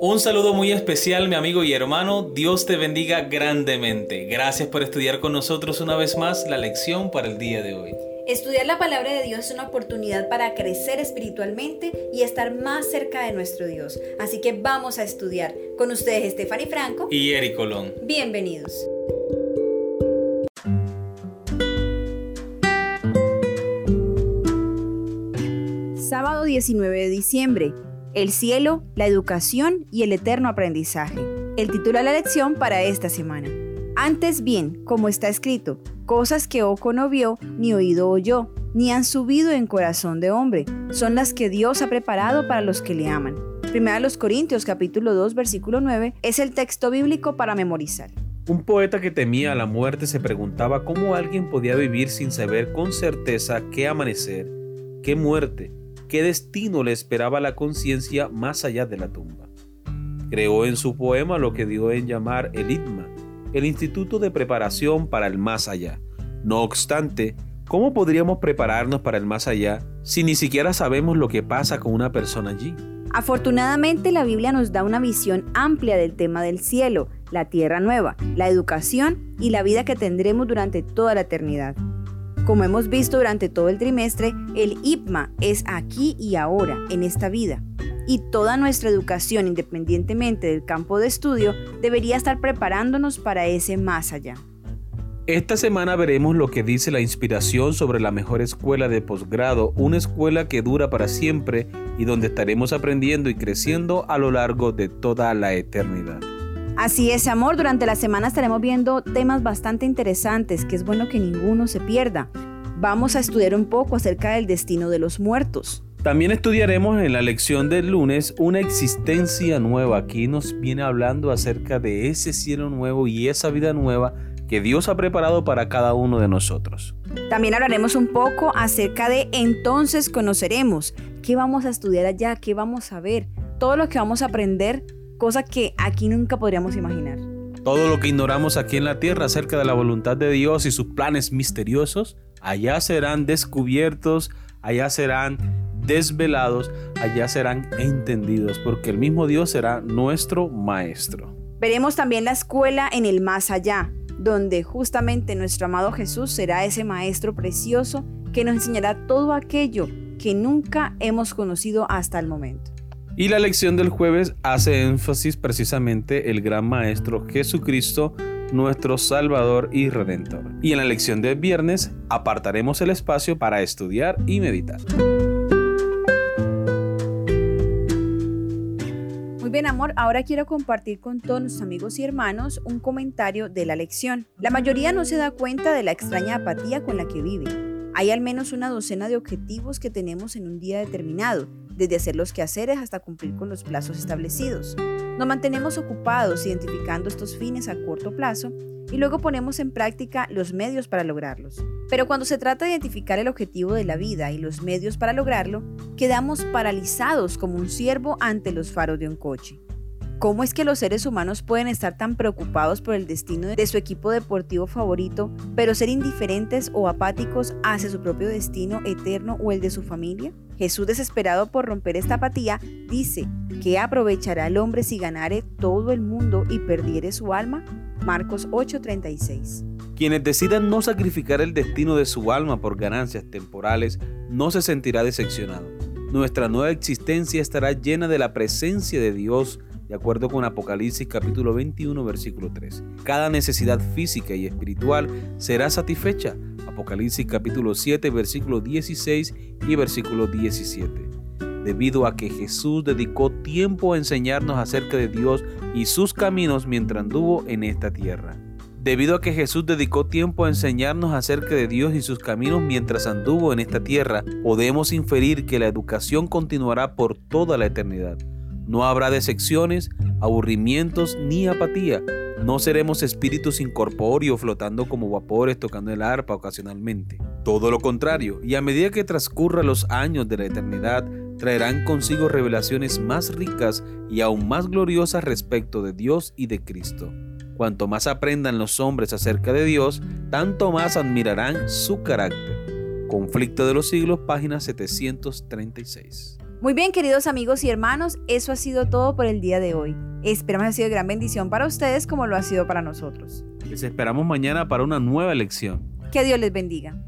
Un saludo muy especial mi amigo y hermano, Dios te bendiga grandemente. Gracias por estudiar con nosotros una vez más la lección para el día de hoy. Estudiar la palabra de Dios es una oportunidad para crecer espiritualmente y estar más cerca de nuestro Dios. Así que vamos a estudiar. Con ustedes Stephanie Franco y Eric Colón. Bienvenidos. Sábado 19 de diciembre. El cielo, la educación y el eterno aprendizaje. El título de la lección para esta semana. Antes bien, como está escrito, cosas que ojo no vio, ni oído oyó, ni han subido en corazón de hombre, son las que Dios ha preparado para los que le aman. Primera los Corintios capítulo 2 versículo 9 es el texto bíblico para memorizar. Un poeta que temía la muerte se preguntaba cómo alguien podía vivir sin saber con certeza qué amanecer, qué muerte, qué destino le esperaba la conciencia más allá de la tumba. Creó en su poema lo que dio en llamar el Itma, el Instituto de Preparación para el Más Allá. No obstante, ¿cómo podríamos prepararnos para el más allá si ni siquiera sabemos lo que pasa con una persona allí? Afortunadamente la Biblia nos da una visión amplia del tema del cielo, la tierra nueva, la educación y la vida que tendremos durante toda la eternidad. Como hemos visto durante todo el trimestre, el IPMA es aquí y ahora, en esta vida y toda nuestra educación, independientemente del campo de estudio, debería estar preparándonos para ese más allá. Esta semana veremos lo que dice la inspiración sobre la mejor escuela de posgrado, una escuela que dura para siempre y donde estaremos aprendiendo y creciendo a lo largo de toda la eternidad. Así es, amor, durante la semana estaremos viendo temas bastante interesantes que es bueno que ninguno se pierda. Vamos a estudiar un poco acerca del destino de los muertos. También estudiaremos en la lección del lunes una existencia nueva. Aquí nos viene hablando acerca de ese cielo nuevo y esa vida nueva que Dios ha preparado para cada uno de nosotros. También hablaremos un poco acerca de entonces conoceremos. ¿Qué vamos a estudiar allá? ¿Qué vamos a ver? Todo lo que vamos a aprender, cosa que aquí nunca podríamos imaginar. Todo lo que ignoramos aquí en la tierra acerca de la voluntad de Dios y sus planes misteriosos, allá serán descubiertos, allá serán desvelados, allá serán entendidos, porque el mismo Dios será nuestro Maestro. Veremos también la escuela en el más allá, donde justamente nuestro amado Jesús será ese Maestro precioso que nos enseñará todo aquello que nunca hemos conocido hasta el momento. Y la lección del jueves hace énfasis precisamente el gran Maestro Jesucristo, nuestro Salvador y Redentor. Y en la lección del viernes apartaremos el espacio para estudiar y meditar. Muy bien, amor, ahora quiero compartir con todos nuestros amigos y hermanos un comentario de la lección. La mayoría no se da cuenta de la extraña apatía con la que vive. Hay al menos una docena de objetivos que tenemos en un día determinado, desde hacer los quehaceres hasta cumplir con los plazos establecidos. Nos mantenemos ocupados identificando estos fines a corto plazo y luego ponemos en práctica los medios para lograrlos. Pero cuando se trata de identificar el objetivo de la vida y los medios para lograrlo, quedamos paralizados como un ciervo ante los faros de un coche. ¿Cómo es que los seres humanos pueden estar tan preocupados por el destino de su equipo deportivo favorito, pero ser indiferentes o apáticos hacia su propio destino eterno o el de su familia? Jesús, desesperado por romper esta apatía, dice, ¿qué aprovechará el hombre si ganare todo el mundo y perdiere su alma? Marcos 8:36. Quienes decidan no sacrificar el destino de su alma por ganancias temporales no se sentirá decepcionado. Nuestra nueva existencia estará llena de la presencia de Dios de acuerdo con Apocalipsis capítulo 21 versículo 3. Cada necesidad física y espiritual será satisfecha. Apocalipsis capítulo 7 versículo 16 y versículo 17. Debido a que Jesús dedicó tiempo a enseñarnos acerca de Dios y sus caminos mientras anduvo en esta tierra. Debido a que Jesús dedicó tiempo a enseñarnos acerca de Dios y sus caminos mientras anduvo en esta tierra, podemos inferir que la educación continuará por toda la eternidad. No habrá decepciones, aburrimientos ni apatía. No seremos espíritus incorpóreos flotando como vapores tocando el arpa ocasionalmente. Todo lo contrario, y a medida que transcurra los años de la eternidad, traerán consigo revelaciones más ricas y aún más gloriosas respecto de Dios y de Cristo. Cuanto más aprendan los hombres acerca de Dios, tanto más admirarán su carácter. Conflicto de los siglos, página 736. Muy bien, queridos amigos y hermanos, eso ha sido todo por el día de hoy. Esperamos que ha sido de gran bendición para ustedes como lo ha sido para nosotros. Les esperamos mañana para una nueva lección. Que Dios les bendiga.